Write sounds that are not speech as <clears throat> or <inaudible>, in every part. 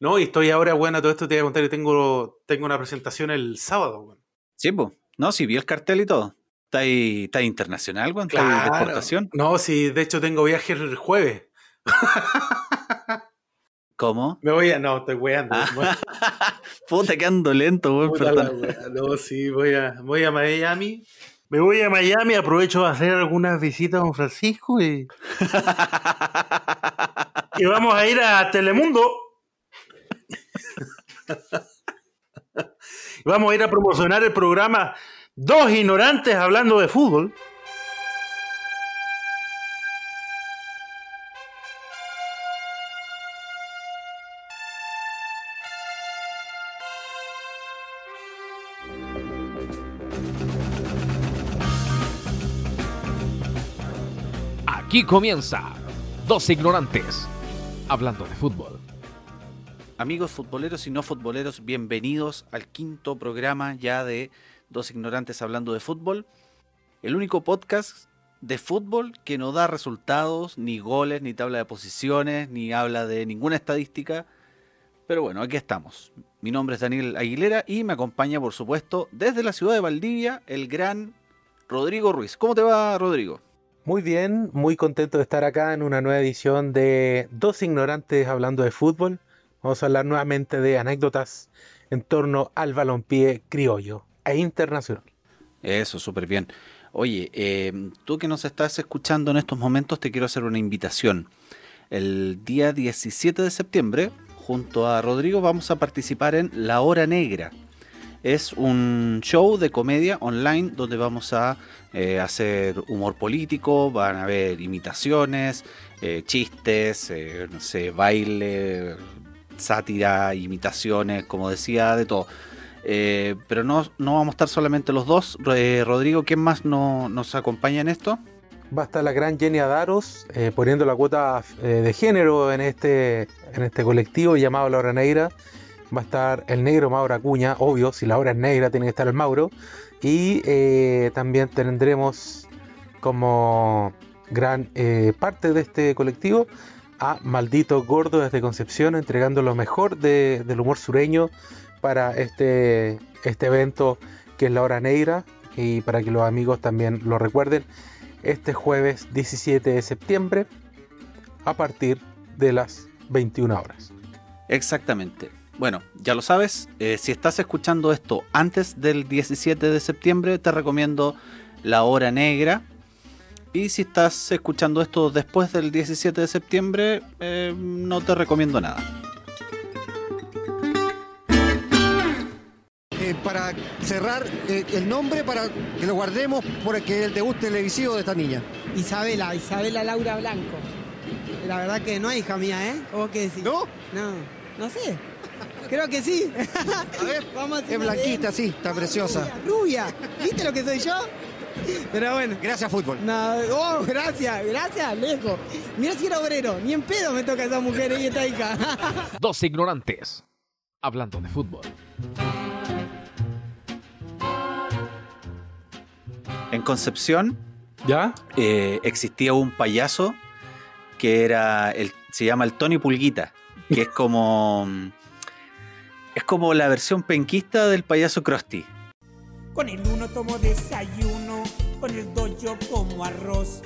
No, y estoy ahora, bueno, todo esto te voy a contar que tengo, tengo una presentación el sábado, weón. Sí, pues. No, sí, vi el cartel y todo. ¿Está ahí, está internacional, weón? ¿Está ahí de exportación? No, sí, de hecho tengo viaje el jueves. ¿Cómo? Me voy a. No, estoy weando. Ah. <laughs> Puta, que ando lento, weón. Perdón. wea. No, sí, voy a, voy a Miami. Me voy a Miami, aprovecho a hacer algunas visitas a Don Francisco y, <laughs> y vamos a ir a Telemundo. <laughs> Vamos a ir a promocionar el programa Dos Ignorantes Hablando de Fútbol. Aquí comienza Dos Ignorantes, hablando de fútbol. Amigos futboleros y no futboleros, bienvenidos al quinto programa ya de Dos Ignorantes Hablando de Fútbol. El único podcast de fútbol que no da resultados, ni goles, ni tabla de posiciones, ni habla de ninguna estadística. Pero bueno, aquí estamos. Mi nombre es Daniel Aguilera y me acompaña, por supuesto, desde la ciudad de Valdivia, el gran Rodrigo Ruiz. ¿Cómo te va, Rodrigo? Muy bien, muy contento de estar acá en una nueva edición de Dos Ignorantes hablando de fútbol. Vamos a hablar nuevamente de anécdotas en torno al balompié criollo e internacional. Eso, súper bien. Oye, eh, tú que nos estás escuchando en estos momentos, te quiero hacer una invitación. El día 17 de septiembre, junto a Rodrigo, vamos a participar en La Hora Negra. Es un show de comedia online donde vamos a eh, hacer humor político, van a haber imitaciones, eh, chistes, eh, no sé, baile, sátira, imitaciones, como decía, de todo. Eh, pero no, no vamos a estar solamente los dos. Eh, Rodrigo, ¿quién más no- nos acompaña en esto? Va a estar la gran Jenny Adaros eh, poniendo la cuota de género en este, en este colectivo llamado La Hora Negra. Va a estar el negro Mauro Acuña, obvio, si la hora es negra tiene que estar el Mauro. Y también tendremos como gran parte de este colectivo a Maldito Gordo desde Concepción, entregando lo mejor de- del humor sureño para este, este evento que es la hora negra y para que los amigos también lo recuerden este jueves 17 de septiembre a partir de las 21 horas. Exactamente. Bueno, ya lo sabes, eh, si estás escuchando esto antes del 17 de septiembre, te recomiendo La Hora Negra. Y si estás escuchando esto después del 17 de septiembre, eh, no te recomiendo nada. Eh, para cerrar eh, el nombre para que lo guardemos porque es el debut televisivo de esta niña. Isabela, Isabela Laura Blanco. La verdad que no es hija mía, ¿eh? ¿O qué decís? ¿No? No, no sé. Creo que sí. A ver, <laughs> Vamos a hacer es blanquita, sí, está preciosa. Rubia, rubia. ¿Viste lo que soy yo? Pero bueno. Gracias, fútbol. No, oh, gracias, gracias, lejos. Mira si era obrero, ni en pedo me toca esa mujer y esta hija. <laughs> Dos Ignorantes, hablando de fútbol. En Concepción ¿Ya? eh, existía un payaso que era el, se llama el Tony Pulguita, que es como es como la versión penquista del payaso Krusty. Con el 1 tomo desayuno, con el 2 yo como arroz,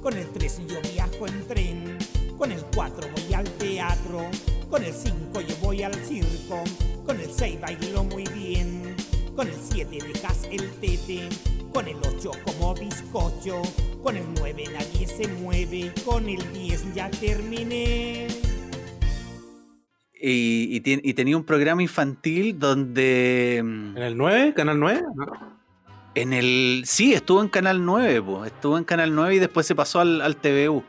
con el 3 yo viajo en tren, con el 4 voy al teatro, con el 5 yo voy al circo, con el 6 bailo muy bien, con el 7 dejas el tete, con el 8 como bizcocho, con el 9 nadie se mueve, con el 10 ya terminé. Y, y tien- y tenía un programa infantil donde mm, ¿En el 9? ¿Canal 9? en el sí estuvo en Canal 9, po, estuvo en Canal 9 y después se pasó al, al TVU.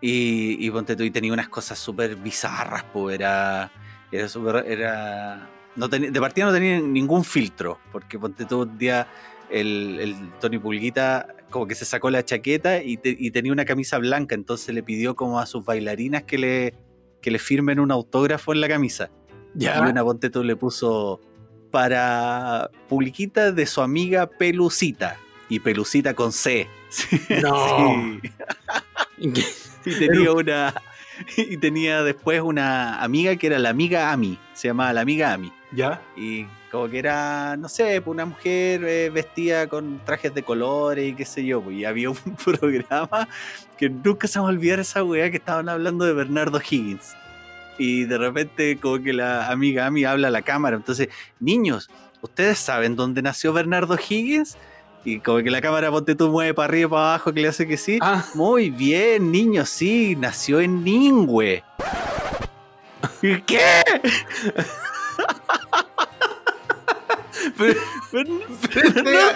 Y, y ponte tú, y tenía unas cosas súper bizarras, pues era era súper era no tenía- de partida no tenía ningún filtro, porque ponte tú un día el, el Tony Pulguita como que se sacó la chaqueta y, te- y tenía una camisa blanca, entonces le pidió como a sus bailarinas que le, que le firmen un autógrafo en la camisa. Y una ponte tú le puso para Publiquita de su amiga Pelucita. Y Pelucita con C. <laughs> No. Sí, Sí, <laughs> tenía una, y tenía después una amiga que era la amiga Ami, se llamaba la amiga Ami. ¿Ya? Y como que era, no sé, pues, una mujer eh, vestida con trajes de colores y qué sé yo. pues, Y había un <laughs> programa que nunca se va a olvidar esa weá que estaban hablando de Bernardo Higgins. Y de repente como que la amiga Ami habla a la cámara. Entonces, niños, ¿ustedes saben dónde nació Bernardo Higgins? Y como que la cámara, ponte tú, mueve para arriba y para abajo, que le hace que sí. Ah, Muy bien, niños, sí, nació en Ningüe. ¿Y ¿Qué? <laughs> pero,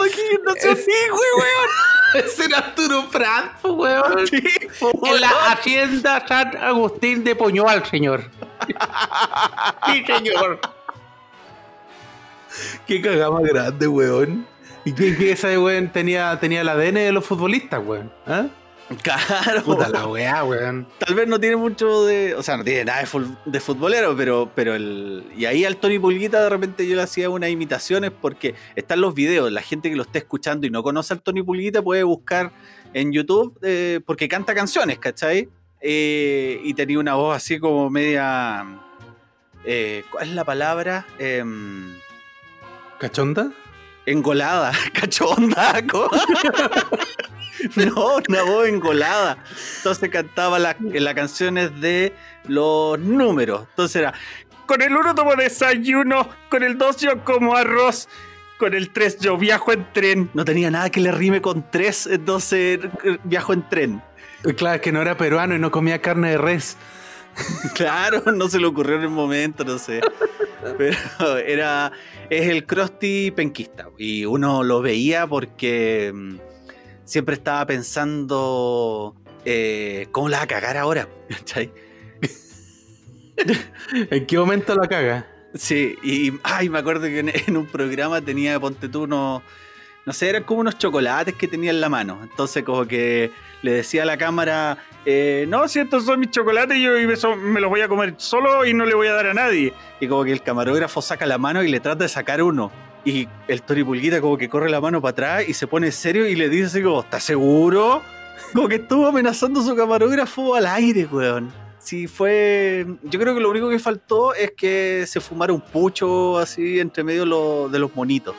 Higgins nació en es- Ningüe, weón. ese era Arturo Prat, weón. Sí, En la hacienda San Agustín de Poñual, señor. sí, señor. Qué cagada más grande, weón. ¿Y quién que ese weón tenía, tenía el ADN de los futbolistas, weón? ¿Ah? <laughs> Claro. Puta la weá, weón. Tal vez no tiene mucho de. O sea, no tiene nada de, fut- de futbolero, pero, pero el. Y ahí al Tony Pulguita de repente yo le hacía unas imitaciones porque están los videos. La gente que lo esté escuchando y no conoce al Tony Pulguita puede buscar en YouTube eh, porque canta canciones, ¿cachai? Eh, y tenía una voz así como media. eh, ¿Cuál es la palabra? Em, ¿Cachonda? engolada, <laughs> cachonda. <laughs> <laughs> no, una voz engolada. Entonces cantaba las las canciones de los números. Entonces era, con el uno tomo desayuno, con el dos yo como arroz, con el tres yo viajo en tren. No tenía nada que le rime con tres, entonces eh, viajo en tren. Claro, que no era peruano y no comía carne de res. <laughs> Claro, no se le ocurrió en el momento, no sé. Pero era. Es el Krusty penquista. Y uno lo veía porque mm, siempre estaba pensando. eh, ¿Cómo la va a cagar ahora? <laughs> ¿Cachai? <laughs> ¿En qué momento la caga? Sí, y ay, me acuerdo que en, <laughs> en un programa tenía, ponte tú, unos, no sé, eran como unos chocolates que tenía en la mano. Entonces, como que le decía a la cámara, eh, no, si estos son mis chocolates, yo me los voy a comer solo y no le voy a dar a nadie. Y como que el camarógrafo saca la mano y le trata de sacar uno. Y el Tori Pulguita como que corre la mano para atrás y se pone serio y le dice así como, ¿estás seguro? <laughs> Como que estuvo amenazando a su camarógrafo al aire, weón. Sí, fue. Yo creo que lo único que faltó es que se fumara un pucho así entre medio lo- de los monitos.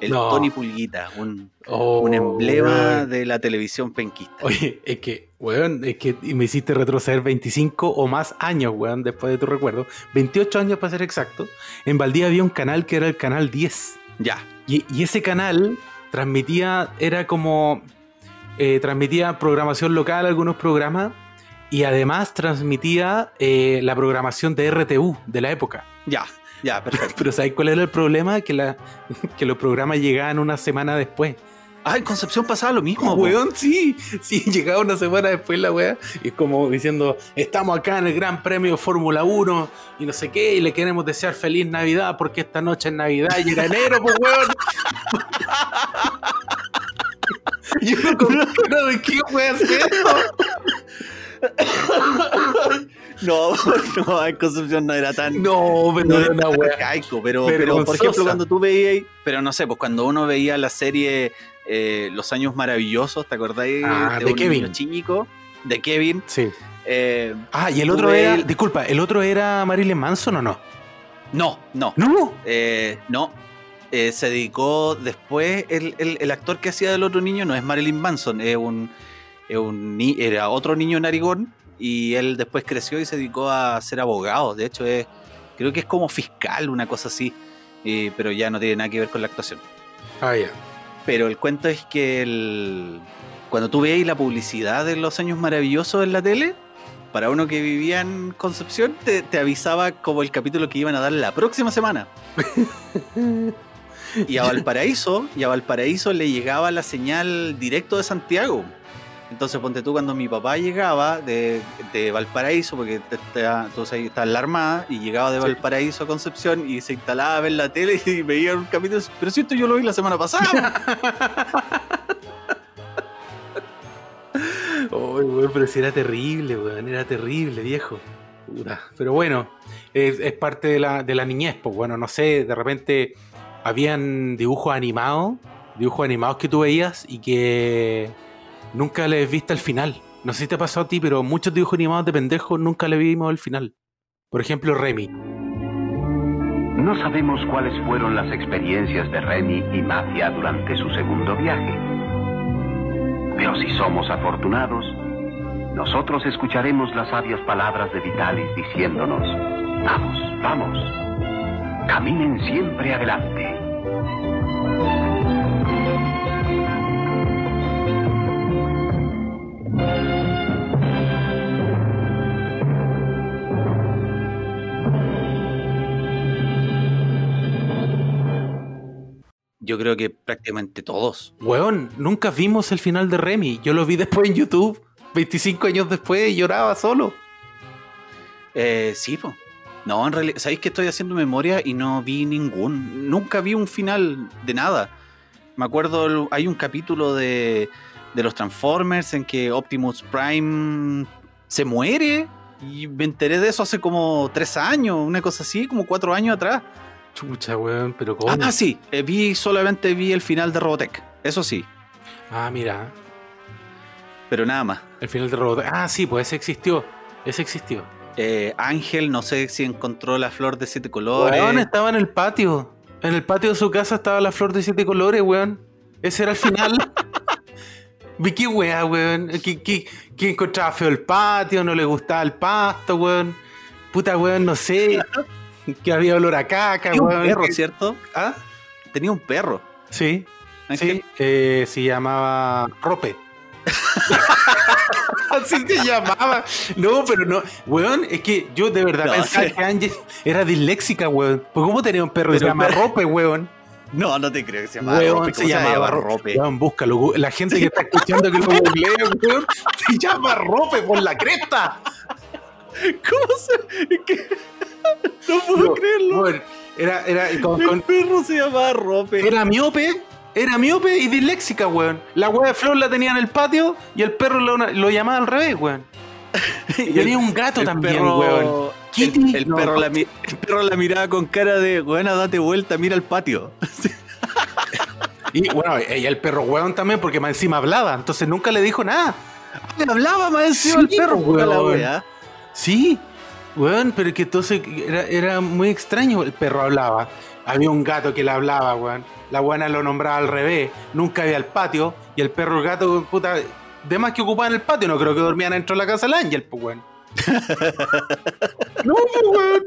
El No. Tony Pulguita, un, Oh, un emblema de la televisión penquista. Oye, es que, weón, es que me hiciste retroceder 25 o más años, weón, después de tu recuerdo. 28 años para ser exacto. En Valdía había un canal que era el canal 10. Ya, Y, y ese canal transmitía, era como, eh, transmitía programación local, algunos programas, y además transmitía eh, la programación de RTU de la época. ya, ya, perfecto. <laughs> Pero ¿sabes cuál era el problema? Que, la, <laughs> que los programas llegaban una semana después. Ah, en Concepción pasaba lo mismo. Weón, sí, sí, <laughs> llegaba una semana después la weá. Y es como diciendo, estamos acá en el Gran Premio Fórmula 1 y no sé qué, y le queremos desear feliz Navidad porque esta noche es Navidad y era enero, pues weón. Yo no comprendo de qué weá es esto. No, <laughs> no, en Concepción no era tan. No, pero no era una weá. arcaico, pero, pero por Vergonzosa. ejemplo, cuando tú veías, pero no sé, pues cuando uno veía la serie eh, Los Años Maravillosos, ¿te acordáis? Ah, de un Kevin. chico, de Kevin. Sí. eh, Ah, y el otro era, el- disculpa, ¿el otro era Marilyn Manson o no? no, no, No. eh, no. Eh, se dedicó después, el, el- el actor que hacía del otro niño no es Marilyn Manson, es un, es un era otro niño narigón y él después creció y se dedicó a ser abogado. De hecho, es, creo que es como fiscal, una cosa así, eh, pero ya no tiene nada que ver con la actuación. Ah, ya. Pero el cuento es que el- cuando tú veías la publicidad de los años maravillosos en la tele, para uno que vivía en Concepción, te, te avisaba como el capítulo que iban a dar la próxima semana. <laughs> Y a Valparaíso, y a Valparaíso le llegaba la señal directo de Santiago. Entonces, ponte tú cuando mi papá llegaba de, de Valparaíso, porque te- tú sabes, en la Armada, y llegaba de Sí. Valparaíso a Concepción y se instalaba a ver la tele y veía un capítulo. Pero si esto yo lo vi la semana pasada. <laughs> Weón, pero si era terrible, weón, era terrible, viejo. Puta. Pero bueno, es, es parte de la, de la niñez, pues bueno, no sé, de repente habían dibujos animados, dibujos animados que tú veías y que nunca les viste al final. no sé si te ha pasado a ti, pero muchos dibujos animados de pendejos nunca le vimos el final. Por ejemplo, Remy. No sabemos cuáles fueron las experiencias de Remy y Mafia durante su segundo viaje. Pero si somos afortunados, nosotros escucharemos las sabias palabras de Vitalis diciéndonos, vamos, vamos, caminen siempre adelante. Yo creo que prácticamente todos. Weón, nunca vimos el final de Remy. Yo lo vi después en YouTube, 25 años después, y lloraba solo. Eh, sí, pues. No, en realidad, ¿sabéis que estoy haciendo memoria y no vi ningún? Nunca vi un final de nada. Me acuerdo, hay un capítulo de, de los Transformers en que Optimus Prime se muere y me enteré de eso hace como tres años, una cosa así, como cuatro años atrás. Chucha, weón, pero ¿cómo? Ah, sí, eh, vi, solamente vi el final de Robotech, eso sí, Ah, mira, pero nada más. el final de Robot. Ah, sí, pues ese existió. Ese existió. Eh, Ángel, no sé si encontró la flor de siete colores. Weón, estaba en el patio. En el patio de su casa estaba la flor de siete colores, weón. Ese era el final. <laughs> Vi qué weá, weón. Que, que- que encontraba feo el patio, no le gustaba el pasto, weón. Puta, weón, no sé. <laughs> <laughs> Que había olor a caca, Tenía un perro, ¿cierto? ¿Ah? Tenía un perro. Sí, Ángel. sí. eh, se llamaba Rope. <laughs> Así se llamaba. No, pero no. Weón, es que yo de verdad No, pensaba sí. que Ángel era disléxica, weón. Pues ¿cómo tenía un perro que se llama perro- Rope, weón? No, no te creo que se llamaba Weón, Rope. se ¿Cómo llamaba Rope? Weón, búscalo. La gente que está escuchando que lo googlee, weón, se llama Rope por la cresta. <laughs> ¿Cómo se.? que- <laughs> No puedo No, creerlo. weón, era, era, con- El con- perro se llamaba Rope. era miope. Era miope y disléxica, weón. La weá de Flor la tenía en el patio y el perro lo, lo llamaba al revés, weón. <laughs> Y tenía un gato el también, perro- weón. El, Kitty, el no. perro la, el perro la miraba con cara de, buena, date vuelta, mira el patio. <laughs> Y bueno, y el perro weón también, porque más encima hablaba, entonces nunca le dijo nada. hablaba más Sí, encima el perro, la weón. Sí, weón, pero que entonces era, era muy extraño. El perro hablaba. Había un gato que le hablaba, weón. La buena lo nombraba al revés. Nunca había el patio. Y el perro, el gato, puta, de más que ocupaban el patio, no creo que dormían dentro de la casa del ángel, pues, weón. <laughs> no, pues, weón.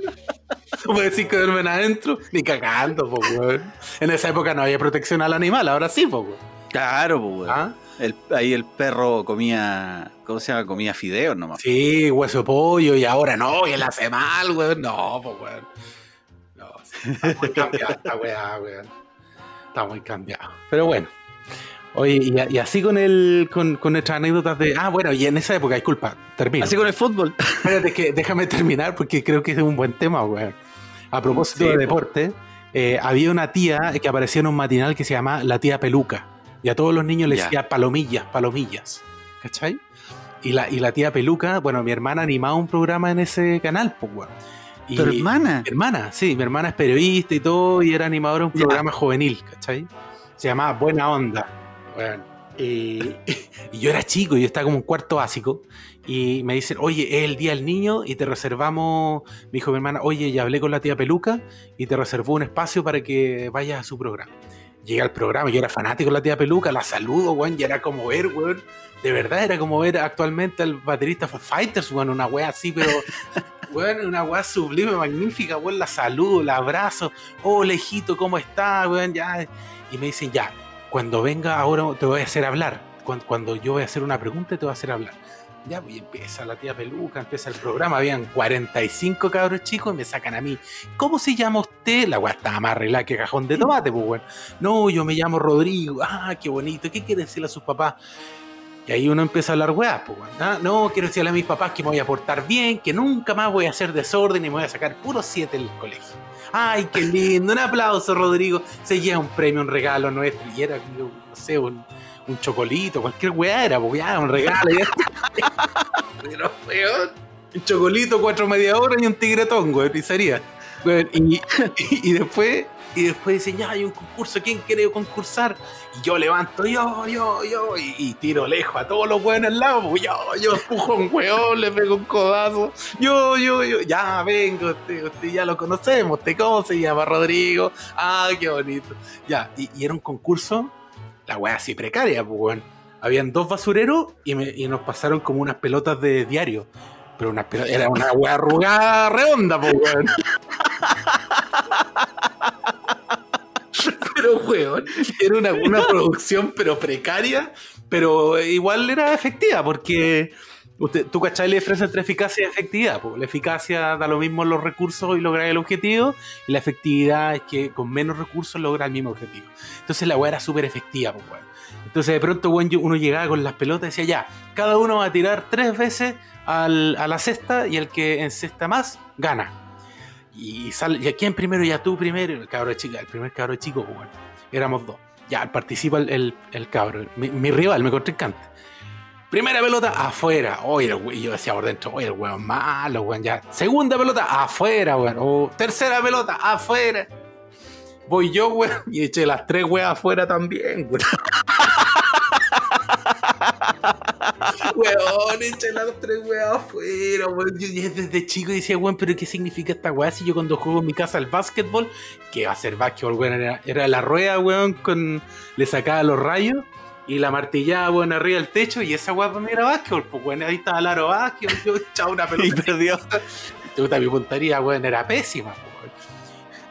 No puedo decir que duermen adentro, ni cagando, pues, weón. En esa época no había protección al animal, ahora sí, pues, weón. Claro, pues, weón. ¿Ah? El- ahí el perro comía, ¿cómo se llama? Comía fideos nomás. Sí, hueso de pollo, y ahora no, y él hace mal, weón. No, pues, weón. No, sí, está muy cambiada esta weá, weón. Está muy cambiado. Pero bueno. Oye, y, y así con el con, con nuestras anécdotas de. Ah, bueno, y en esa época, disculpa, termino. Así con el fútbol. Espérate, que déjame terminar porque creo que es un buen tema, weón. A propósito Sí, de po. deporte, eh, había una tía que aparecía en un matinal que se llamaba La Tía Peluca. Y a todos los niños les decía palomillas, palomillas. ¿Cachai? Y la, y la tía Peluca, bueno, mi hermana animaba un programa en ese canal, pues, weón. Y- Tu hermana. Mi hermana, sí, mi hermana es periodista y todo, y era animadora de un programa juvenil, ¿cachai? Se llamaba Buena Onda. Bueno, y, <laughs> y yo era chico, yo estaba como un cuarto básico, y me dicen, oye, es el día del niño, y te reservamos, me dijo mi hermana, oye, ya hablé con la tía Peluca, y te reservó un espacio para que vayas a su programa. Llegué al programa, yo era fanático de la tía Peluca, la saludo, weón, y era como ver, weón, de verdad era como ver actualmente al baterista Fighters, weón, una wea así, pero <laughs> Weón, una weá sublime, magnífica, weón, la saludo, la abrazo. Oh, lejito, ¿cómo está, weón? Ya. Y me dicen, ya, cuando venga ahora te voy a hacer hablar. Cuando, cuando yo voy a hacer una pregunta, te voy a hacer hablar. Ya, pues empieza la tía peluca, empieza el programa. Habían 45 cabros chicos y me sacan a mí. ¿Cómo se llama usted? La weá estaba más arreglada que cajón de tomate, pues, weón. No, yo me llamo Rodrigo. Ah, qué bonito. ¿Qué quiere decirle a sus papás? Y ahí uno empieza a hablar weá, pues. Ah, no, quiero decirle a mis papás que me voy a portar bien, que nunca más voy a hacer desorden y me voy a sacar puro 7 en el colegio. Ay, qué lindo, un aplauso, Rodrigo. Se lleva un premio, un regalo nuestro. Y era, no sé, un, un chocolito, cualquier weá era, pues ya, un regalo. ya. <laughs> Pero, weón, Un chocolito, cuatro media hora y un tigretón, güey, pizzería. Y, y, y después, y después dicen, ya hay un concurso, ¿quién quiere concursar? Y yo levanto, yo, yo, yo, y, y tiro lejos a todos los weones al lado, pues, yo, yo empujo a un weón, le pego un codazo, yo, yo, yo, ya vengo, usted, usted ya lo conocemos, ¿usted cómo se llama? Rodrigo, ah, qué bonito. Ya, y, y era un concurso, la wea así precaria, pues, weón. Habían dos basureros y, nos pasaron como unas pelotas de diario. Pero una era una wea arrugada redonda, pues, weón. <laughs> Pero, weón, era una, una producción, pero precaria, pero igual era efectiva, porque tú cachai la diferencia entre eficacia y efectividad. po. La eficacia da lo mismo los recursos y lograr el objetivo, y la efectividad es que con menos recursos logra el mismo objetivo. Entonces la weá era súper efectiva, pues, weón. Entonces de pronto yo- uno llegaba con las pelotas y decía, ya, cada uno va a tirar tres veces al- a la cesta y el que encesta más, gana. Y sale, ¿y quién primero? Ya tú primero, el cabro chico, el primer cabro chico, pues, bueno, éramos dos. Ya, participa el, el, el cabro, mi, mi rival, mi contrincante. Primera pelota, afuera. Oye, we- yo decía por dentro, oye, el weón malo, weón, ya. Segunda pelota, afuera, weón. O tercera pelota, afuera. Voy yo, weón, <laughs> y eché las tres weas afuera también, weón. Weón, <laughs> eché las tres weas afuera, yo desde chico decía, weón, pero ¿qué significa esta wea si yo cuando juego en mi casa al básquetbol, que va a ser básquetbol, weón, era, era la rueda, weón, con. le sacaba los rayos y la martillaba, weón, arriba del techo y esa weá para mí era básquetbol, pues weón, ahí estaba el aro básquetbol, yo <laughs> echaba una Y pelota. perdió. Puta, mi puntería, weón, era pésima, pues, weón.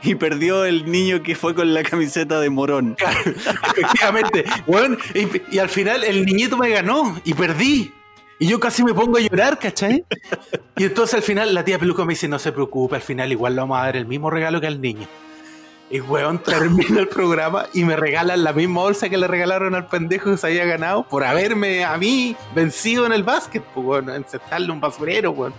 Y perdió el niño que fue con la camiseta de Morón. <laughs> Efectivamente, weón, y, y al final el niñito me ganó y perdí. Y yo casi me pongo a llorar, ¿cachai? Y entonces al final la tía Peluca me dice, no se preocupe, al final igual le vamos a dar el mismo regalo que al niño. Y weón, termina el programa y me regalan la misma bolsa que le regalaron al pendejo que se había ganado por haberme a mí vencido en el básquet, pues, weón, encestarle un basurero, weón.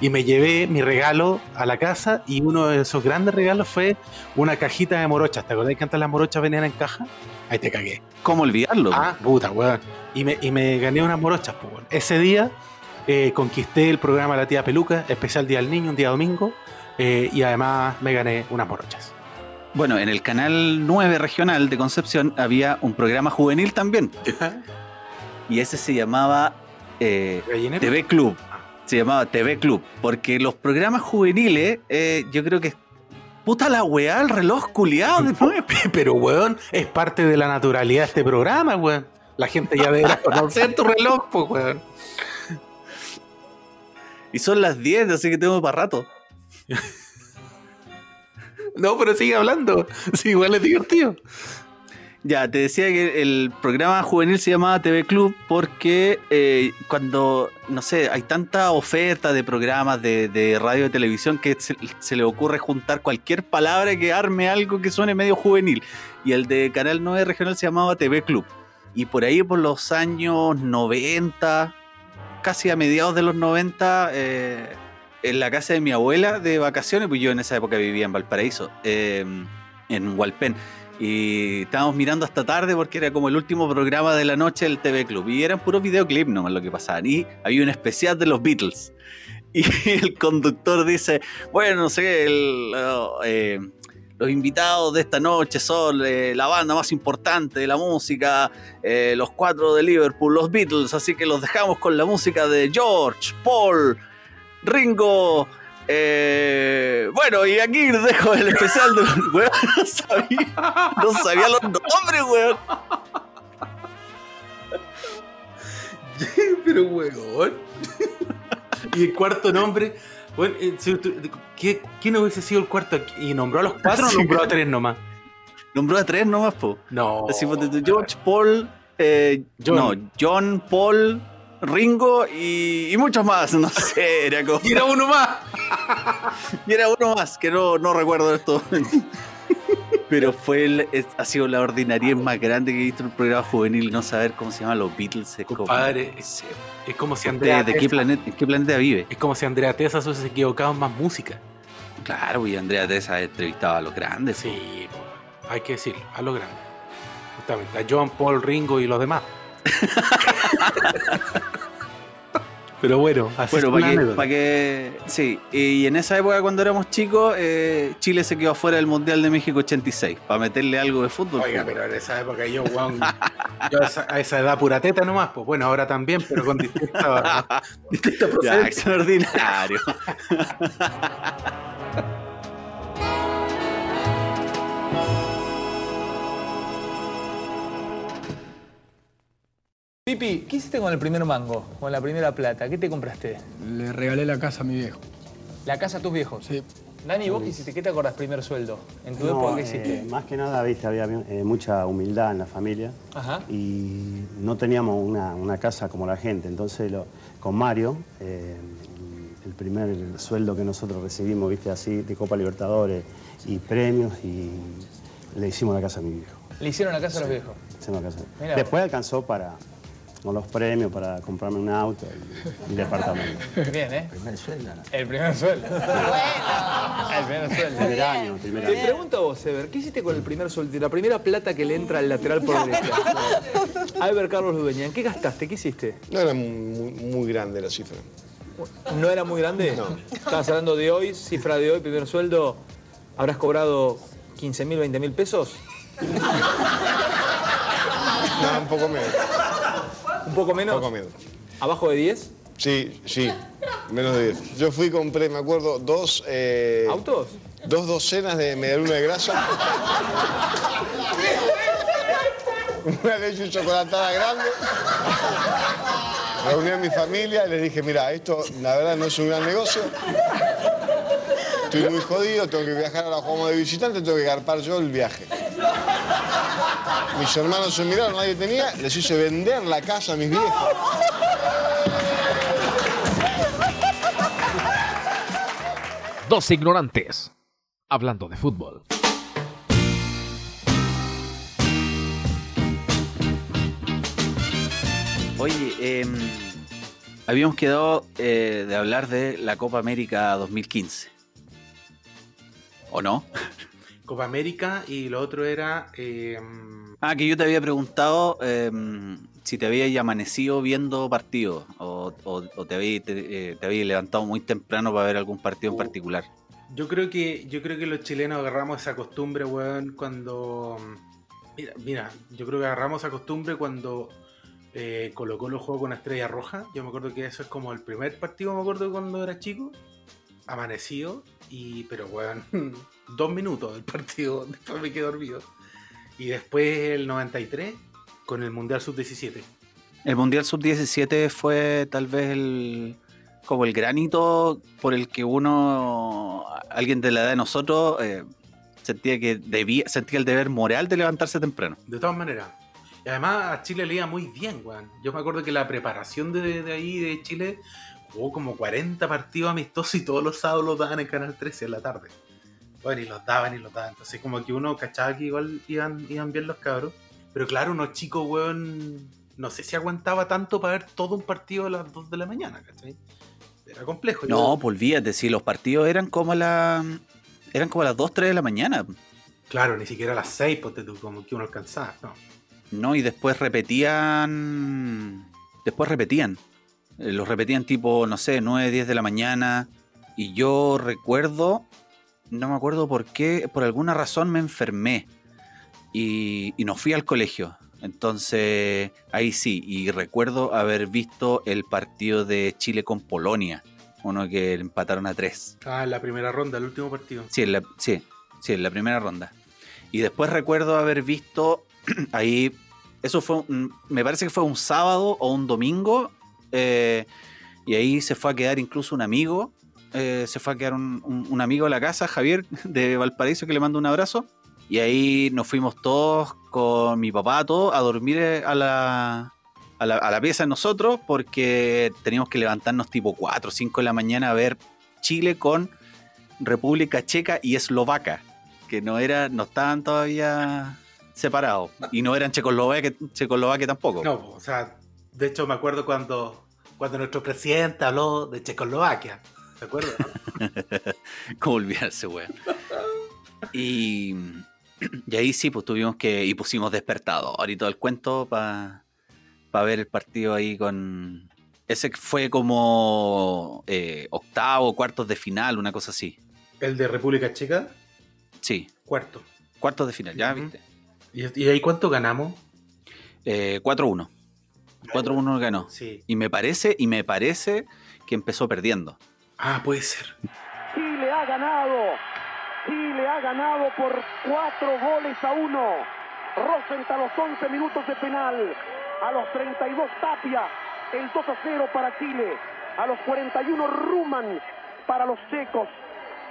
Y me llevé mi regalo a la casa y uno de esos grandes regalos fue una cajita de morochas. ¿Te acordás que antes las morochas venían en caja? Ahí te cagué. ¿Cómo olvidarlo? Ah, puta, weón. Y me, y me gané unas morochas, pues, weón. Ese día eh, conquisté el programa La Tía Peluca, especial Día del Niño, un día domingo. eh, y además me gané unas morochas. Bueno, en el canal 9 regional de Concepción había un programa juvenil también. Y ese se llamaba eh. TV Club. Se llamaba TV Club. Porque los programas juveniles, eh, yo creo que. Puta la weá, el reloj culiado. <laughs> Pero, weón, es parte de la naturalidad de este programa, weón. La gente ya deberá <laughs> conocer tu reloj, pues, weón. Y son las 10, así que tengo para rato. <laughs> No, pero sigue hablando. <laughs> Sí, igual es divertido. Ya, te decía que el programa juvenil se llamaba TV Club porque eh, cuando, no sé, hay tanta oferta de programas de, radio y televisión que se, se le ocurre juntar cualquier palabra que arme algo que suene medio juvenil. Y el de Canal 9 Regional se llamaba TV Club. Y por ahí, por los años 90, casi a mediados de los 90, eh, en la casa de mi abuela de vacaciones, pues yo en esa época vivía en Valparaíso, eh, en Hualpén. Y estábamos mirando hasta tarde porque era como el último programa de la noche del TV Club. Y eran puros videoclips nomás lo que pasaban. Y había un especial de los Beatles. <laughs> Y el conductor dice, bueno, no sé, el, eh, los invitados de esta noche son eh, la banda más importante de la música, eh, los cuatro de Liverpool, los Beatles. Así que los dejamos con la música de George, Paul, Ringo. Eh, bueno, y aquí dejo el especial de los. Weón, <laughs> no sabía, no sabía los nombres, weón. <laughs> Pero, weón. y el cuarto nombre. Bueno, eh, si tú- ¿qué, ¿Quién hubiese sido el cuarto? ¿Y nombró a los cuatro Sí, o nombró a tres nomás? Nombró a tres nomás, po. No. Así George, Paul, eh, John. no, John, Paul, Ringo y, y muchos más. No <laughs> sé, era como. Y era uno más. <laughs> Y era uno más, que no, no recuerdo esto. <laughs> Pero fue el- es- ha sido la ordinariedad más grande que he visto en un programa juvenil. No saber cómo se llaman los Beatles. Es como- Compadre, sé. Es como si ¿Usted Andrea ¿De qué, planeta, en qué planeta vive? Es como si Andrea Tesa se hubiese equivocado en más música. Claro, y Andrea Tesa entrevistaba a los grandes. Sí, po, hay que decirlo, a lo grande. Justamente, a John, Paul, Ringo y los demás. <laughs> Pero bueno, así Bueno, es para que, anécdota. pa' que- Sí, y en esa época cuando éramos chicos, eh, Chile se quedó fuera del Mundial de México 86, para meterle algo de fútbol. Oiga, pues. pero en esa época yo, a esa, a esa edad pura teta nomás, pues bueno, ahora también, pero con distinta, <laughs> distinta Ya, procedencia. extraordinario. <laughs> Pipi, ¿qué hiciste con el primer mango? Con la primera plata. ¿Qué te compraste? Le regalé la casa a mi viejo. ¿La casa a tus viejos? Sí. Dani, ¿vos qué hiciste? ¿Qué te acordás primer sueldo? ¿En tu No, época qué eh, hiciste? más que nada, viste, había eh, mucha humildad en la familia Ajá. y no teníamos una, una casa como la gente. Entonces, lo- con Mario, eh, el primer sueldo que nosotros recibimos, viste, así, de Copa Libertadores y premios, y le hicimos la casa a mi viejo. Le hicieron la casa a los viejos. Hicimos la casa. Mirá Después alcanzó para, con los premios, para comprarme un auto y un departamento. Bien, ¿eh? Primer sueldo. El primer sueldo. El primer sueldo. Primer año, primer Te año. pregunto a vos, Ever, ¿qué hiciste con el primer sueldo? La primera plata que le entra al lateral por derecha. A Ever Carlos Ludeña, ¿en qué gastaste? ¿Qué hiciste? No era muy, muy grande la cifra. ¿No era muy grande? No. Estabas hablando de hoy, cifra de hoy, primer sueldo. ¿Habrás cobrado 15 mil, 20 mil pesos? No, un poco menos. ¿Un poco menos? Poco menos. ¿Abajo de 10? Sí, sí, menos de 10. Yo fui y compré, me acuerdo, dos... eh, ¿Autos? Dos docenas de medialuna de grasa. <laughs> Una leche chocolatada grande. Reuní a mi familia y les dije, mira, esto la verdad no es un gran negocio. Estoy muy jodido, tengo que viajar ahora como de visitante, tengo que garpar yo el viaje. Mis hermanos se miraron, nadie tenía, les hice vender la casa a mis viejos. Dos ignorantes. Hablando de fútbol. Oye, em, habíamos quedado eh, de hablar de la Copa América 2015. ¿O no? Copa América y lo otro era. eh, Ah, que yo te había preguntado em, si te habías amanecido viendo partidos o, o- o te, había, te, eh, te había levantado muy temprano para ver algún partido en particular. yo creo que yo creo que los chilenos agarramos esa costumbre, weón, cuando. Mira, mira, yo creo que agarramos esa costumbre cuando eh, Colo Colo jugó con Estrella Roja. Yo me acuerdo que eso es como el primer partido, me acuerdo cuando era chico. Amanecido, y pero weón, <laughs> dos minutos del partido, <laughs> después me quedé dormido. Y después el 93 con el Mundial Sub-17. El Mundial Sub-17 fue tal vez el, como el granito por el que uno, alguien de la edad de nosotros, eh, sentía que debía, sentía el deber moral de levantarse temprano. De todas maneras. Y además a Chile le iba muy bien, weón. Yo me acuerdo que la preparación de, de ahí, de Chile, jugó como 40 partidos amistosos y todos los sábados los daban en Canal 13 en la tarde. Bueno, y los daban y los daban. Entonces como que uno cachaba que igual iban, iban bien los cabros. Pero claro, unos chicos, weón, no sé si aguantaba tanto para ver todo un partido a las 2 de la mañana, ¿cachai? Era complejo. No, pues olvídate, si los partidos eran como a la, eran como a las 2, 3 de la mañana. Claro, ni siquiera a las 6, ponte tú, como que uno alcanzaba. No. No, y después repetían. Después repetían. Eh, Los repetían tipo, no sé, 9, 10 de la mañana. Y yo recuerdo, no me acuerdo por qué, por alguna razón me enfermé. Y, y no fui al colegio. Entonces, ahí sí. Y recuerdo haber visto el partido de Chile con Polonia. Uno que empataron a 3. Ah, en la primera ronda, el último partido. Sí, en la, sí, sí, en la primera ronda. Y después recuerdo haber visto <clears throat> ahí, eso fue, un- me parece que fue un sábado o un domingo, eh, y ahí se fue a quedar incluso un amigo, eh, se fue a quedar un, amigo a la casa, Javier, de Valparaíso, que le mando un abrazo, y ahí nos fuimos todos con mi papá, todos, a dormir eh, a la, a la, a la pieza de nosotros, porque teníamos que levantarnos tipo 4 o 5 de la mañana a ver Chile con República Checa y Eslovaca, que no era, no estaban todavía separados. Y no eran Checoslovaquia, Checoslovaquia tampoco. No, o sea, de hecho me acuerdo cuando, cuando nuestro presidente habló de Checoslovaquia. ¿Se acuerda? no? <laughs> ¿Cómo olvidarse, weón? Y, y ahí sí, pues tuvimos que. Y pusimos despertador y todo el cuento para ver el partido ahí con, Ese fue como eh, octavo, cuartos de final, una cosa así. ¿El de República Checa? Sí. Cuarto. Cuartos de final, ya viste. ¿Y, y ahí cuánto ganamos? Eh, 4-1. 4-1 ganó. Sí. Y me parece, y me parece que empezó perdiendo. Ah, puede ser. Chile ha ganado. Chile ha ganado por cuatro goles a uno. Rosenthal a los 11 minutos de penal. A los 32 Tapia. El 2 a 0 para Chile. A los 41 Ruman para los checos.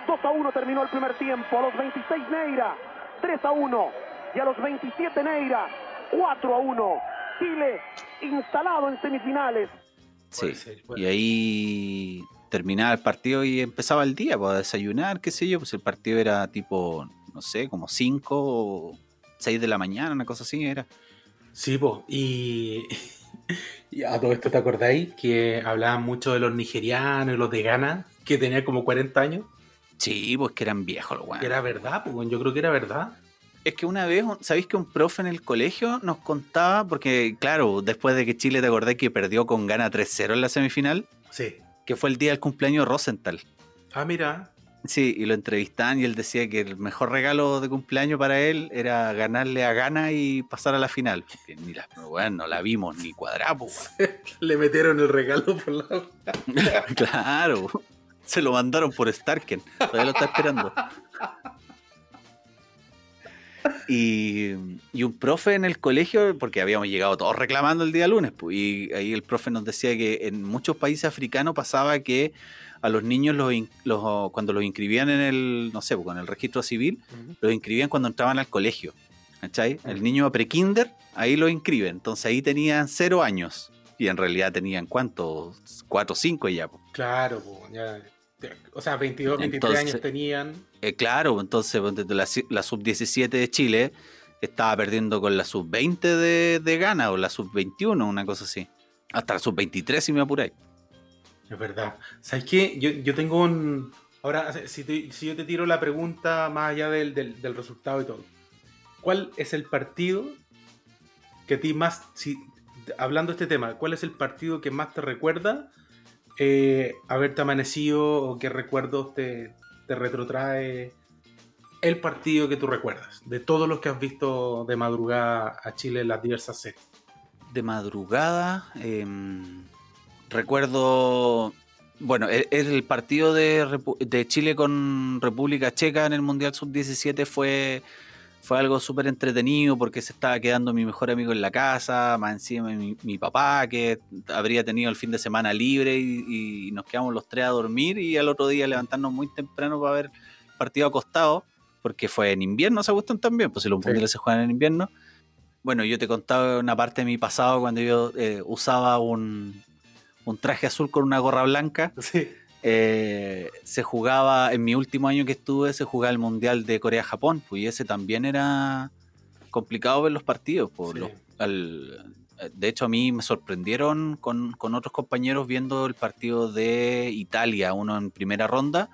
2 a 1 terminó el primer tiempo. A los 26 Neira. 3 a 1. Y a los 27 Neira. 4 a 1. Chile instalado en semifinales. Sí. Y ahí terminaba el partido y empezaba el día, pues, a desayunar, qué sé yo, pues el partido era tipo, no sé, como 5 o 6 de la mañana, una cosa así era. Sí, pues. Y, <laughs> y a todo esto, ¿te acordáis? Que hablaban mucho de los nigerianos y los de Ghana, que tenían como 40 años. Sí, pues que eran viejos los era verdad, pues yo creo que era verdad. Es que una vez, ¿sabéis que un profe en el colegio nos contaba? Porque, claro, después de que Chile, ¿te acordás que perdió con gana 3-0 en la semifinal? Sí. Que fue el día del cumpleaños de Rosenthal. Ah, mira. Sí, y lo entrevistaban y él decía que el mejor regalo de cumpleaños para él era ganarle a Gana y pasar a la final. Que ni la, bueno, no la vimos ni cuadrapo. <laughs> Le metieron el regalo por la. <laughs> claro. Se lo mandaron por Starken. Todavía lo está esperando. <laughs> Y, y un profe en el colegio, porque habíamos llegado todos reclamando el día lunes, pues, y ahí el profe nos decía que en muchos países africanos pasaba que a los niños los, los- cuando los inscribían en el, no sé, pues, con el registro civil, los inscribían cuando entraban al colegio. ¿Cachai? El niño a prekinder, ahí lo inscriben. Entonces ahí tenían cero años. Y en realidad tenían cuántos, cuatro o cinco ya. pues. Claro, pues ya. O sea, 22, 23 Entonces- años tenían. Eh, claro, entonces la, ci- la sub-17 de Chile estaba perdiendo con la sub-20 de, de Ghana o la sub-21, una cosa así. Hasta la sub-23 si me apuráis. Es verdad. ¿Sabes qué? Yo, yo tengo un. Ahora, si, si yo te tiro la pregunta más allá del, del- del resultado y todo. ¿Cuál es el partido que a ti más. Si, hablando de este tema, ¿cuál es el partido que más te recuerda eh, haberte amanecido o qué recuerdos te, te retrotrae el partido que tú recuerdas? De todos los que has visto de madrugada a Chile en las diversas series. De madrugada, em, recuerdo. Bueno, e- el, partido de, de Chile con República Checa en el Mundial Sub-17 fue, fue algo súper entretenido porque se estaba quedando mi mejor amigo en la casa, más encima mi, mi papá que habría tenido el fin de semana libre y, y nos quedamos los tres a dormir y al otro día levantarnos muy temprano para ver partido acostado porque fue en invierno, se gustan también, pues si los mundiales se juegan en invierno. Bueno, yo te contaba una parte de mi pasado cuando yo eh, usaba un, un traje azul con una gorra blanca. Eh, se jugaba, en mi último año que estuve, se jugaba el Mundial de Corea-Japón, pues y ese también era complicado ver los partidos. Por los- al- de hecho, a mí me sorprendieron con, con otros compañeros viendo el partido de Italia, uno en primera ronda,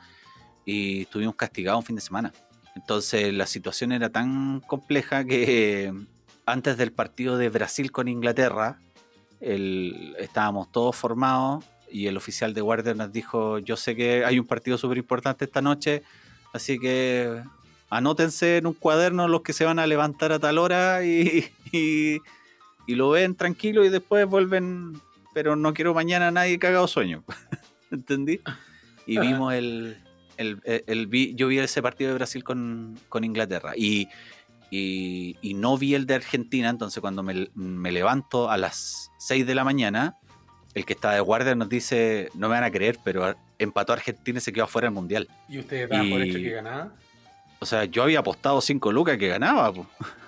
y estuvimos castigados un fin de semana. Entonces la situación era tan compleja que eh, antes del partido de Brasil con Inglaterra, el- estábamos todos formados y el oficial de guardia nos dijo, yo sé que hay un partido súper importante esta noche, así que anótense en un cuaderno los que se van a levantar a tal hora y, <laughs> y, y lo ven tranquilo y después vuelven, pero no quiero mañana a nadie cagado sueño. <laughs> ¿Entendí? Y Ajá. vimos el, el- el- el- vi- yo vi ese partido de Brasil con, con Inglaterra y, y, y no vi el de Argentina, entonces cuando me, me levanto a las 6 de la mañana, el que está de guardia nos dice, no me van a creer, pero empató a Argentina y se quedó afuera del Mundial. ¿Y ustedes daban por hecho que ganaba? O sea, yo había apostado 5 lucas que ganaba. po. <laughs>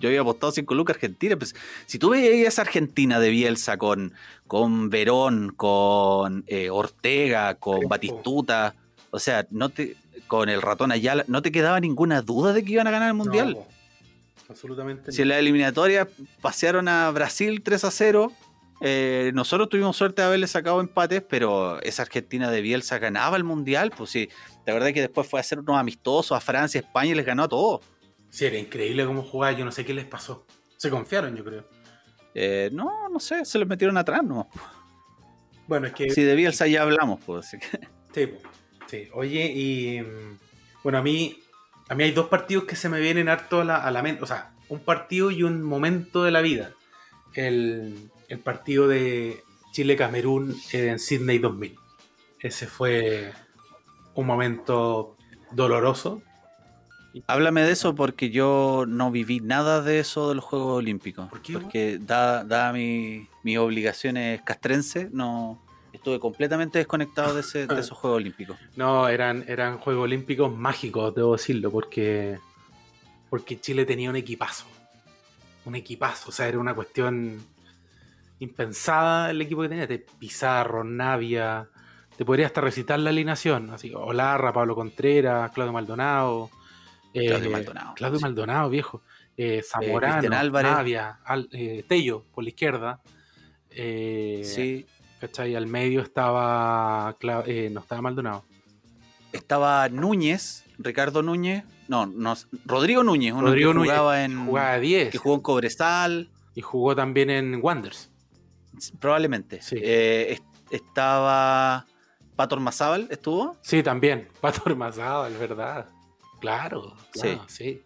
Yo había apostado 5 lucas Argentina. Pues, si tú veías esa Argentina de Bielsa con, con Verón, con eh, Ortega, con Batistuta, o sea, no te, con el ratón Ayala, no te quedaba ninguna duda de que iban a ganar el Mundial. No, absolutamente. Si en la eliminatoria pasearon a Brasil 3 a 0, eh, nosotros tuvimos suerte de haberle sacado empates, pero esa Argentina de Bielsa ganaba el Mundial. Pues sí, la verdad es que después fue a hacer unos amistosos a Francia, España y les ganó a todos. Sí, era increíble cómo jugaba. Yo no sé qué les pasó. Se confiaron, yo creo. Eh, no, no sé, se les metieron atrás nomás. Bueno, es que. Si de Bielsa ya hablamos, pues. así que- Sí, po. sí. Oye, y. mm, Bueno, a mí. A mí hay dos partidos que se me vienen harto a la, a la mente. O sea, un partido y un momento de la vida. El, el partido de Chile-Camerún en Sydney 2000. Ese fue un momento doloroso. Háblame de eso porque yo no viví nada de eso de los Juegos Olímpicos. Porque dadas da mi- mis obligaciones castrenses, no estuve completamente desconectado de, ese- de <laughs> esos Juegos Olímpicos. No, eran, eran Juegos Olímpicos mágicos, debo decirlo, porque, porque Chile tenía un equipazo. Un equipazo, o sea, era una cuestión impensada el equipo que tenía. De Pizarro, Navia, te podría hasta recitar la alineación. Así, Olarra, Pablo Contreras, Claudio Maldonado. eh, Claudio Maldonado, Claudio sí. Maldonado, viejo. Eh, Zamorano, Cristian Álvarez. Navia, Al- eh, Tello, por la izquierda. Eh, Sí. ¿Cachai? Al medio estaba. Eh, no estaba Maldonado. Estaba Núñez, Ricardo Núñez, no, no Rodrigo Núñez, uno Rodrigo que Núñez, jugaba en jugaba 10. que jugó en Cobresal, Y jugó también en Wanderers. Probablemente. Eh, est- estaba Pato Ormazábal, ¿estuvo? Sí, también. <laughs> Pato Ormazábal, verdad. Claro, claro, sí.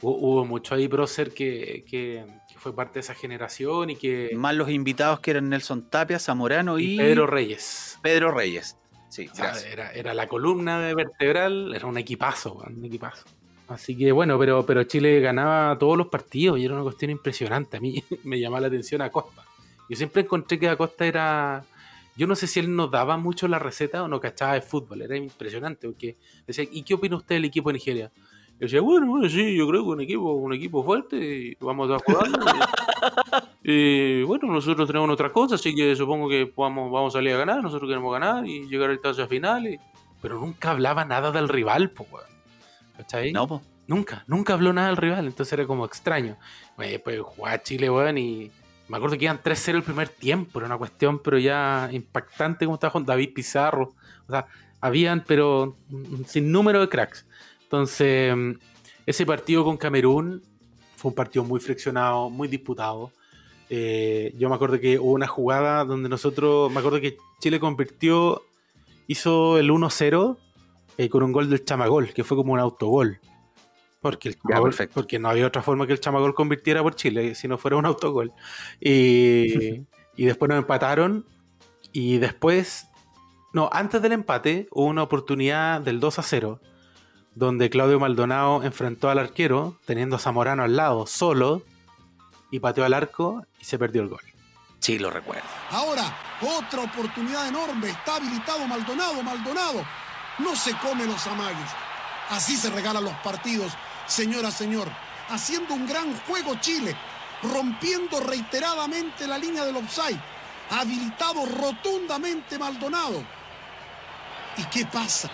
Hubo, hubo mucho ahí prócer que, que, que fue parte de esa generación y que. Más los invitados que eran Nelson Tapia, Zamorano y, y Pedro Reyes. Pedro Reyes. Sí, O sea, era, era la columna de vertebral, era un equipazo, un equipazo. Así que bueno, pero, pero Chile ganaba todos los partidos y era una cuestión impresionante. A mí <laughs> me llamaba la atención Acosta. Yo siempre encontré que Acosta era. Yo no sé si él nos daba mucho la receta o no cachaba de fútbol. Era impresionante porque decía, ¿y qué opina usted del equipo de Nigeria? Yo decía, bueno, bueno, sí, yo creo que un equipo, un equipo fuerte y vamos a jugar. <laughs> y bueno, nosotros tenemos otra cosa, así que supongo que vamos, vamos a salir a ganar. Nosotros queremos ganar y llegar al estadio final. y- Pero nunca hablaba nada del rival, weón. ¿Cachai? No, po. Nunca, nunca habló nada del rival, entonces era como extraño. Bueno, después jugaba Chile, weón, y me acuerdo que iban 3-0 el primer tiempo, era una cuestión, pero ya impactante como estaba con David Pizarro. O sea, habían, pero un sinnúmero de cracks. Entonces, ese partido con Camerún fue un partido muy friccionado, muy disputado. Eh, yo me acuerdo que hubo una jugada donde nosotros, me acuerdo que Chile convirtió, hizo el 1-0 eh, con un gol del Chamagol, que fue como un autogol. Porque, el Chamagol- porque no había otra forma que el Chamagol convirtiera por Chile, si no fuera un autogol. Y, <laughs> y después nos empataron. Y después, no, antes del empate, hubo una oportunidad del 2 a 0, donde Claudio Maldonado enfrentó al arquero, teniendo a Zamorano al lado, solo, y pateó al arco y se perdió el gol. Sí, lo recuerdo. Ahora, otra oportunidad enorme. Está habilitado Maldonado, Maldonado. No se come los amagues. Así se regalan los partidos, señora, señor. Haciendo un gran juego Chile, rompiendo reiteradamente la línea del offside. Habilitado rotundamente Maldonado. ¿Y qué pasa?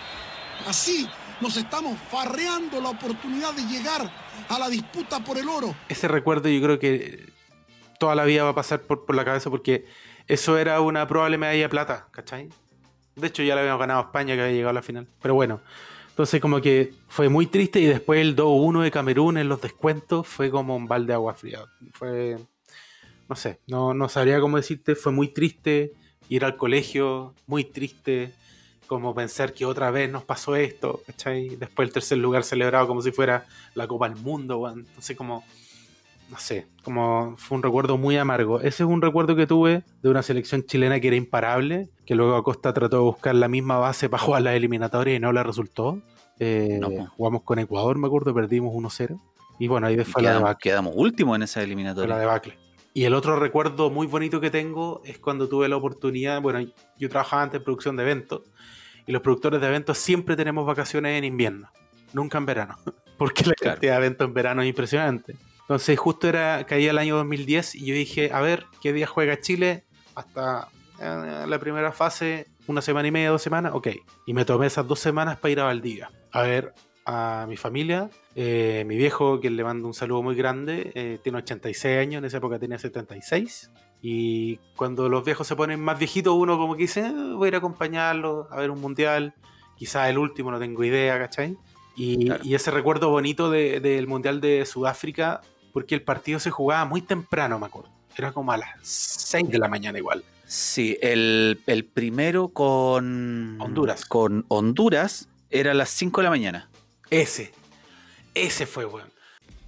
Así nos estamos farreando la oportunidad de llegar a la disputa por el oro. Ese recuerdo yo creo que toda la vida va a pasar por, la cabeza porque eso era una probable medalla de plata, ¿cachai? De hecho ya le habíamos ganado España que había llegado a la final. Pero bueno, entonces como que fue muy triste y después el 2-1 de Camerún en los descuentos fue como un balde de agua fría. Fue, no sé, no, no sabría cómo decirte, fue muy triste ir al colegio, muy triste como pensar que otra vez nos pasó esto, ¿cachai? Después el tercer lugar celebrado como si fuera la Copa del Mundo, entonces como, no sé, como fue un recuerdo muy amargo. Ese es un recuerdo que tuve de una selección chilena que era imparable, que luego Acosta trató de buscar la misma base para jugar la eliminatoria y no le resultó. Eh, jugamos con Ecuador, me acuerdo, perdimos 1-0. Y bueno, ahí fue la quedamos, debacle. quedamos último en esa eliminatoria. la debacle. Y el otro recuerdo muy bonito que tengo es cuando tuve la oportunidad, bueno, yo trabajaba antes en producción de eventos, y los productores de eventos siempre tenemos vacaciones en invierno, nunca en verano, <laughs> porque la cantidad de eventos en verano es impresionante. Entonces justo era, caía el año 2010 y yo dije, a ver, ¿qué día juega Chile? Hasta eh, la primera fase, una semana y media, dos semanas, ok. Y me tomé esas dos semanas para ir a Valdivia, a ver a mi familia, eh, mi viejo, que le mando un saludo muy grande, eh, tiene 86 años, en esa época tenía 76. Y cuando los viejos se ponen más viejitos, uno como que dice, "Eh, voy a ir a acompañarlos a ver un mundial, quizás el último, no tengo idea, ¿cachai? Y, y ese recuerdo bonito de- del mundial de Sudáfrica, porque el partido se jugaba muy temprano, me acuerdo. Era como a las 6 de la mañana igual. Sí, el, el primero con Honduras. Con Honduras era a las 5 de la mañana. Ese. Ese fue, weón.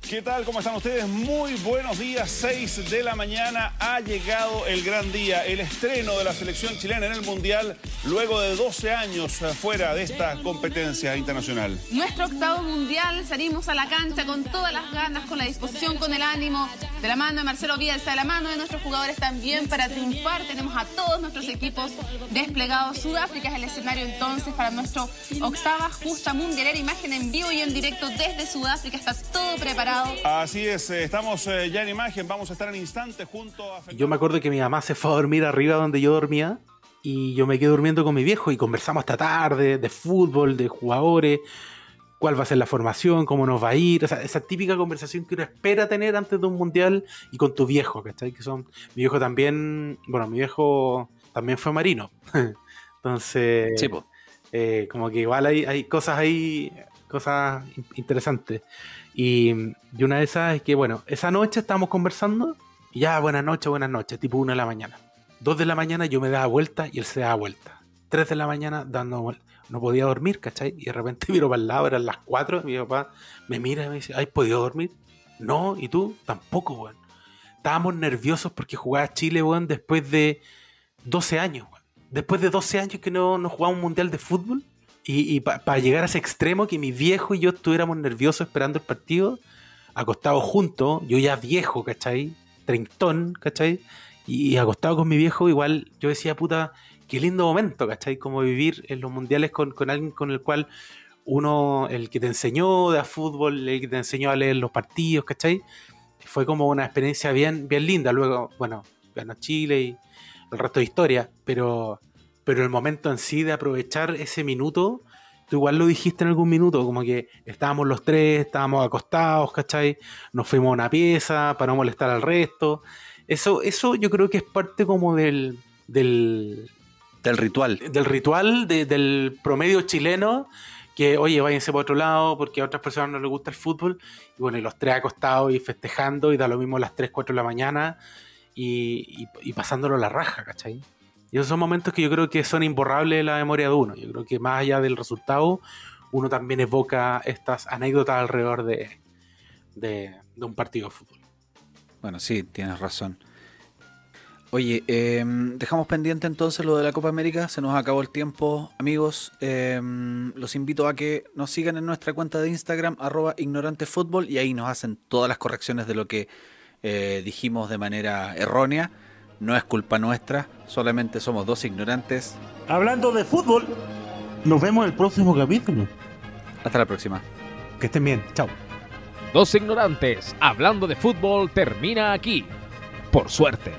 ¿Qué tal? ¿Cómo están ustedes? Muy buenos días. 6 de la mañana ha llegado el gran día, el estreno de la selección chilena en el Mundial luego de 12 años fuera de esta competencia internacional. Nuestro octavo Mundial, salimos a la cancha con todas las ganas, con la disposición, con el ánimo, de la mano de Marcelo Bielsa, de la mano de nuestros jugadores también para triunfar. Tenemos a todos nuestros equipos desplegados. Sudáfrica es el escenario entonces para nuestro octava justa mundialera. Imagen en vivo y en directo desde Sudáfrica. Está todo preparado Así es, eh, estamos eh, ya en imagen, vamos a estar en instante junto a... Yo me acuerdo que mi mamá se fue a dormir arriba donde yo dormía y yo me quedé durmiendo con mi viejo y conversamos hasta tarde de fútbol, de jugadores, cuál va a ser la formación, cómo nos va a ir, esa típica conversación que uno espera tener antes de un mundial y con tu viejo, ¿cachai? Que son, mi viejo también, bueno, mi viejo también fue marino, <laughs> entonces, sí, eh, como que igual hay, hay cosas ahí, cosas interesantes. Y, una de esas es que, bueno, esa noche estábamos conversando y ya, buenas noches, buenas noches, tipo una de la mañana. Dos de la mañana yo me daba vuelta y él se daba vuelta. Tres de la mañana dando no podía dormir, ¿cachai? Y de repente <laughs> miro para el lado, eran las cuatro, y mi papá me mira y me dice, ¿has podido dormir? No, ¿y tú? Tampoco, weón. Estábamos nerviosos porque jugaba Chile, weón, después de 12 años, weón. Después de 12 años que no, no jugaba un mundial de fútbol, y, para llegar a ese extremo que mi viejo y yo estuviéramos nerviosos esperando el partido, acostados juntos, yo ya viejo, ¿cachai? Treintón, ¿cachai? Y, acostado con mi viejo, igual yo decía, puta, qué lindo momento, ¿cachai? Como vivir en los mundiales con, alguien con el cual uno, el que te enseñó de fútbol, el que te enseñó a leer los partidos, ¿cachai? Fue como una experiencia bien, bien linda. Luego, bueno, ganó Chile y el resto de historia, pero pero el momento en sí de aprovechar ese minuto, tú igual lo dijiste en algún minuto, como que estábamos los tres, estábamos acostados, ¿cachai? Nos fuimos a una pieza para no molestar al resto. Eso, eso yo creo que es parte como del... del del ritual. Del ritual del promedio chileno, que oye, váyanse por otro lado porque a otras personas no les gusta el fútbol. Y bueno, y los tres acostados y festejando y da lo mismo a las 3, 4 de la mañana y, y, y pasándolo la raja, ¿cachai? Y esos son momentos que yo creo que son imborrables en la memoria de uno. Yo creo que más allá del resultado, uno también evoca estas anécdotas alrededor de, de, un partido de fútbol. Bueno, sí, tienes razón. Oye, em, dejamos pendiente entonces lo de la Copa América, se nos acabó el tiempo, amigos. Em, los invito a que nos sigan en nuestra cuenta de Instagram, arroba ignorantefútbol, y ahí nos hacen todas las correcciones de lo que eh, dijimos de manera errónea no es culpa nuestra, solamente somos dos ignorantes. Hablando de fútbol, nos vemos el próximo capítulo. Hasta la próxima. Que estén bien, chao. Dos ignorantes, hablando de fútbol, termina aquí. Por suerte.